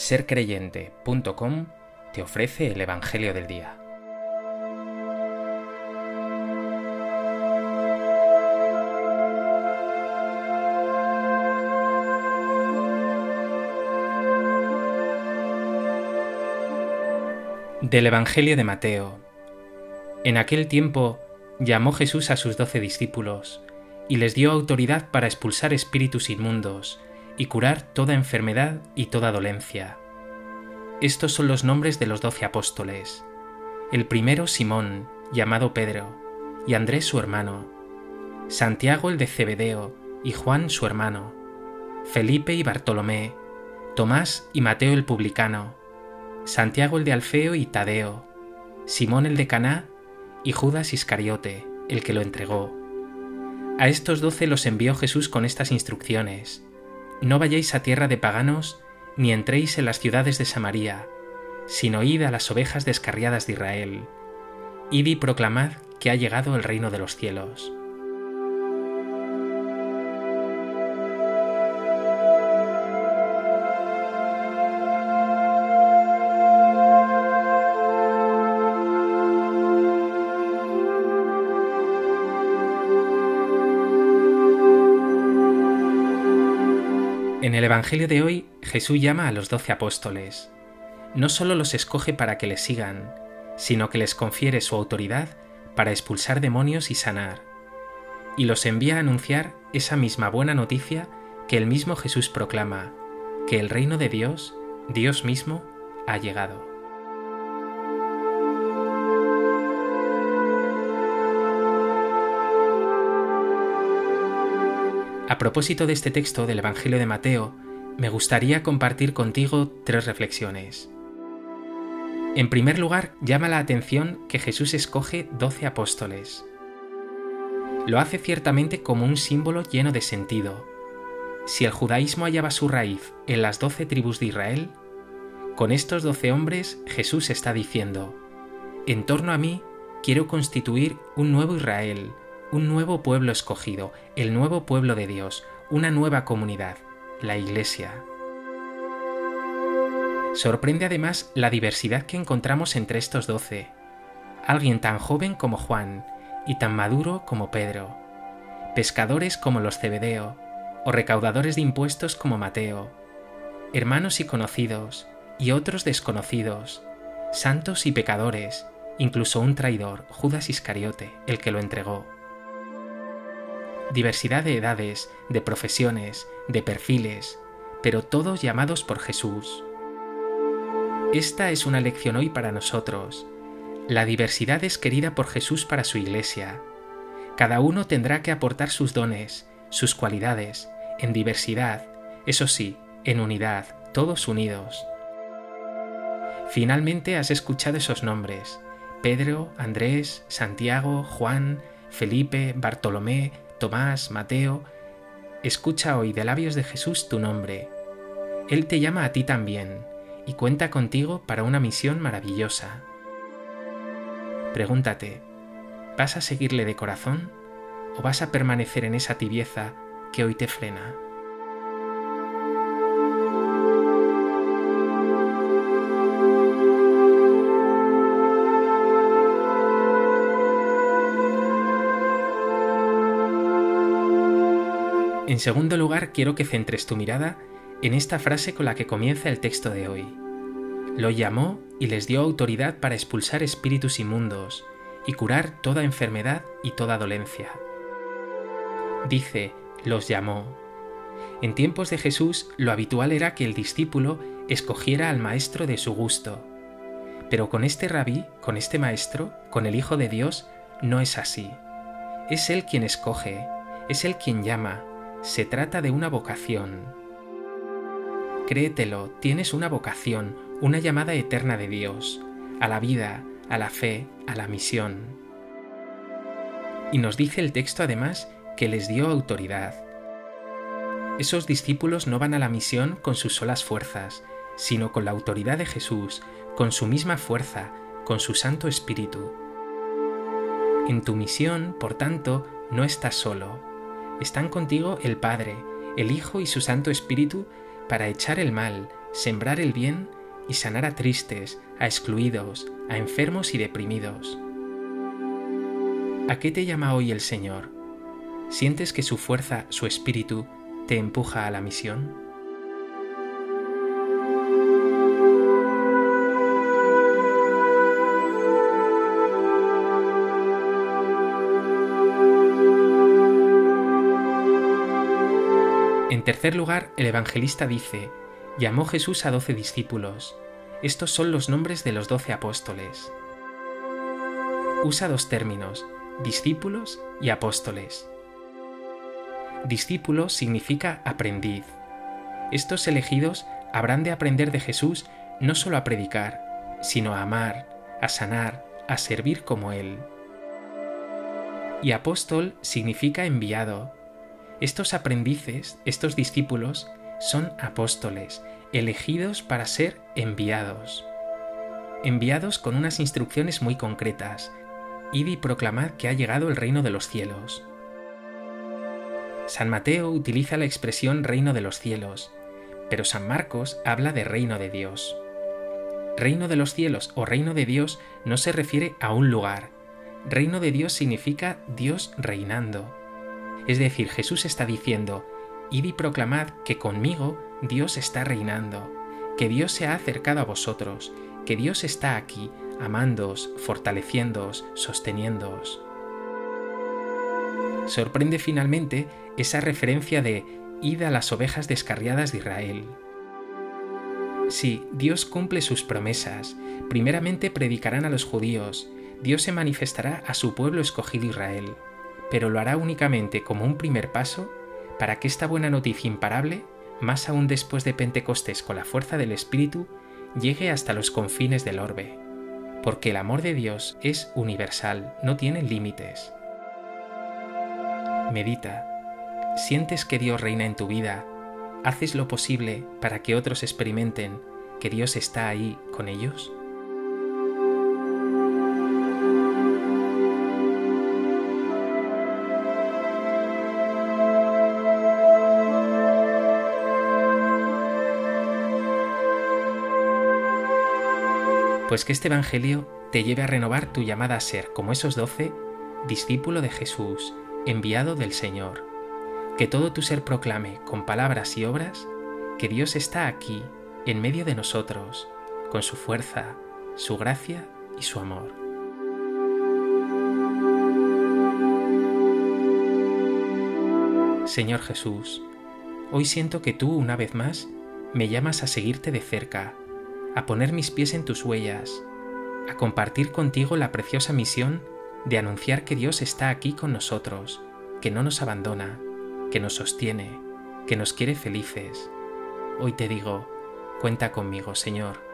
sercreyente.com te ofrece el Evangelio del Día. Del Evangelio de Mateo. En aquel tiempo llamó Jesús a sus doce discípulos y les dio autoridad para expulsar espíritus inmundos y curar toda enfermedad y toda dolencia. Estos son los nombres de los doce apóstoles. El primero Simón, llamado Pedro, y Andrés su hermano, Santiago el de Cebedeo, y Juan su hermano, Felipe y Bartolomé, Tomás y Mateo el publicano, Santiago el de Alfeo y Tadeo, Simón el de Caná y Judas Iscariote, el que lo entregó. A estos doce los envió Jesús con estas instrucciones. No vayáis a tierra de paganos, ni entréis en las ciudades de Samaria, sino id a las ovejas descarriadas de Israel. Id y proclamad que ha llegado el reino de los cielos. En el Evangelio de hoy, Jesús llama a los doce apóstoles. No solo los escoge para que le sigan, sino que les confiere su autoridad para expulsar demonios y sanar. Y los envía a anunciar esa misma buena noticia que el mismo Jesús proclama, que el reino de Dios, Dios mismo, ha llegado. A propósito de este texto del Evangelio de Mateo, me gustaría compartir contigo tres reflexiones. En primer lugar, llama la atención que Jesús escoge doce apóstoles. Lo hace ciertamente como un símbolo lleno de sentido. Si el judaísmo hallaba su raíz en las doce tribus de Israel, con estos doce hombres Jesús está diciendo, en torno a mí quiero constituir un nuevo Israel, un nuevo pueblo escogido, el nuevo pueblo de Dios, una nueva comunidad, la Iglesia. Sorprende además la diversidad que encontramos entre estos doce. Alguien tan joven como Juan y tan maduro como Pedro, pescadores como los Cebedeo, o recaudadores de impuestos como Mateo, hermanos y conocidos, y otros desconocidos, santos y pecadores, incluso un traidor, Judas Iscariote, el que lo entregó diversidad de edades, de profesiones, de perfiles, pero todos llamados por Jesús. Esta es una lección hoy para nosotros. La diversidad es querida por Jesús para su iglesia. Cada uno tendrá que aportar sus dones, sus cualidades, en diversidad, eso sí, en unidad, todos unidos. Finalmente has escuchado esos nombres, Pedro, Andrés, Santiago, Juan, Felipe, Bartolomé, Tomás, Mateo, escucha hoy de labios de Jesús tu nombre. Él te llama a ti también y cuenta contigo para una misión maravillosa. Pregúntate, ¿vas a seguirle de corazón o vas a permanecer en esa tibieza que hoy te frena? En segundo lugar, quiero que centres tu mirada en esta frase con la que comienza el texto de hoy. Lo llamó y les dio autoridad para expulsar espíritus inmundos y curar toda enfermedad y toda dolencia. Dice, los llamó. En tiempos de Jesús lo habitual era que el discípulo escogiera al maestro de su gusto. Pero con este rabí, con este maestro, con el Hijo de Dios, no es así. Es Él quien escoge, es Él quien llama, se trata de una vocación. Créetelo, tienes una vocación, una llamada eterna de Dios, a la vida, a la fe, a la misión. Y nos dice el texto además que les dio autoridad. Esos discípulos no van a la misión con sus solas fuerzas, sino con la autoridad de Jesús, con su misma fuerza, con su Santo Espíritu. En tu misión, por tanto, no estás solo, están contigo el Padre, el Hijo y su Santo Espíritu para echar el mal, sembrar el bien y sanar a tristes, a excluidos, a enfermos y deprimidos. ¿A qué te llama hoy el Señor? ¿Sientes que su fuerza, su espíritu, te empuja a la misión? En tercer lugar, el evangelista dice, llamó Jesús a doce discípulos. Estos son los nombres de los doce apóstoles. Usa dos términos, discípulos y apóstoles. Discípulo significa aprendiz. Estos elegidos habrán de aprender de Jesús no solo a predicar, sino a amar, a sanar, a servir como Él. Y apóstol significa enviado. Estos aprendices, estos discípulos, son apóstoles, elegidos para ser enviados. Enviados con unas instrucciones muy concretas. Id y proclamad que ha llegado el reino de los cielos. San Mateo utiliza la expresión reino de los cielos, pero San Marcos habla de reino de Dios. Reino de los cielos o reino de Dios no se refiere a un lugar. Reino de Dios significa Dios reinando. Es decir, Jesús está diciendo, id y proclamad que conmigo Dios está reinando, que Dios se ha acercado a vosotros, que Dios está aquí, amándoos, fortaleciéndoos, sosteniéndoos sorprende finalmente esa referencia de id a las ovejas descarriadas de Israel. Sí, Dios cumple sus promesas. Primeramente predicarán a los judíos, Dios se manifestará a su pueblo escogido Israel, pero lo hará únicamente como un primer paso para que esta buena noticia imparable, más aún después de Pentecostés con la fuerza del Espíritu, llegue hasta los confines del orbe. Porque el amor de Dios es universal, no tiene límites. Medita. ¿Sientes que Dios reina en tu vida? ¿Haces lo posible para que otros experimenten que Dios está ahí con ellos? Pues que este Evangelio te lleve a renovar tu llamada a ser, como esos doce, discípulo de Jesús, enviado del Señor. Que todo tu ser proclame con palabras y obras que Dios está aquí, en medio de nosotros, con su fuerza, su gracia y su amor. Señor Jesús, hoy siento que tú, una vez más, me llamas a seguirte de cerca, a poner mis pies en tus huellas, a compartir contigo la preciosa misión de anunciar que Dios está aquí con nosotros, que no nos abandona, que nos sostiene, que nos quiere felices. Hoy te digo, cuenta conmigo, Señor